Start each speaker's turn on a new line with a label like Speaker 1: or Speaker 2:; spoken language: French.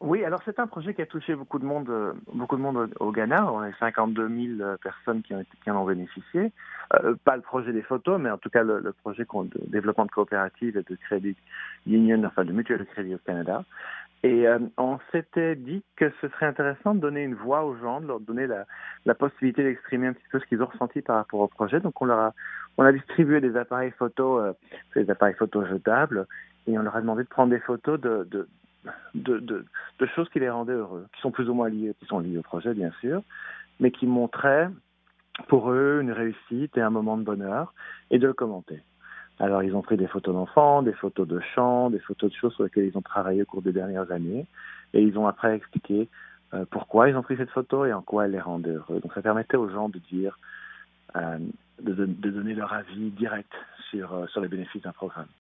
Speaker 1: Oui, alors c'est un projet qui a touché beaucoup de monde, euh, beaucoup de monde au Ghana. On a 52 000 euh, personnes qui, ont, qui en ont bénéficié. Euh, pas le projet des photos, mais en tout cas le, le projet de développement de coopérative et de crédit union, enfin de mutuelle de crédit au Canada. Et euh, on s'était dit que ce serait intéressant de donner une voix aux gens, de leur donner la, la possibilité d'exprimer un petit peu ce qu'ils ont ressenti par rapport au projet. Donc on leur a, on a distribué des appareils photos, euh, des appareils photos jetables, et on leur a demandé de prendre des photos de, de, de, de, de choses qui les rendaient heureux, qui sont plus ou moins liées, qui sont liées au projet bien sûr, mais qui montraient pour eux une réussite et un moment de bonheur, et de le commenter. Alors, ils ont pris des photos d'enfants, des photos de chants, des photos de choses sur lesquelles ils ont travaillé au cours des dernières années. Et ils ont après expliqué euh, pourquoi ils ont pris cette photo et en quoi elle les rendait heureux. Donc, ça permettait aux gens de dire, euh, de, donner leur avis direct sur, euh, sur les bénéfices d'un programme.